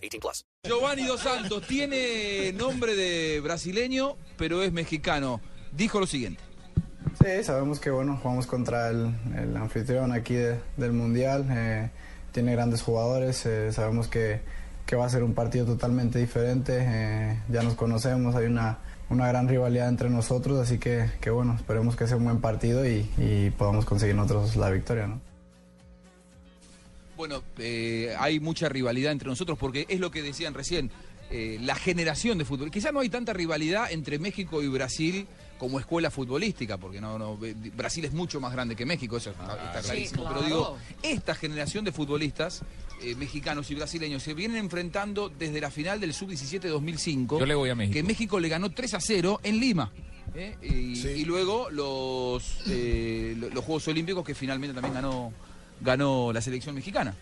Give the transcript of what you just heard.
18 plus. Giovanni Dos Santos tiene nombre de brasileño, pero es mexicano. Dijo lo siguiente. Sí, sabemos que bueno, jugamos contra el, el anfitrión aquí de- del Mundial. eh, tiene grandes jugadores. eh, sabemos que, que va a ser un partido totalmente diferente. eh, ya nos conocemos, hay una, una gran rivalidad entre nosotros. Así que, que bueno, esperemos que sea un buen partido y, y podamos conseguir nosotros la victoria. ¿no? Bueno, eh, hay mucha rivalidad entre nosotros porque es lo que decían recién, eh, la generación de fútbol. Quizás no hay tanta rivalidad entre México y Brasil como escuela futbolística, porque no, no, Brasil es mucho más grande que México, eso está, está clarísimo. Pero digo, esta generación de futbolistas eh, mexicanos y brasileños se vienen enfrentando desde la final del Sub-17 2005. Yo le voy a México. Que México le ganó 3 a 0 en Lima. ¿eh? Y, y luego los, eh, lo- los Juegos Olímpicos que finalmente también ganó, ganó la selección mexicana.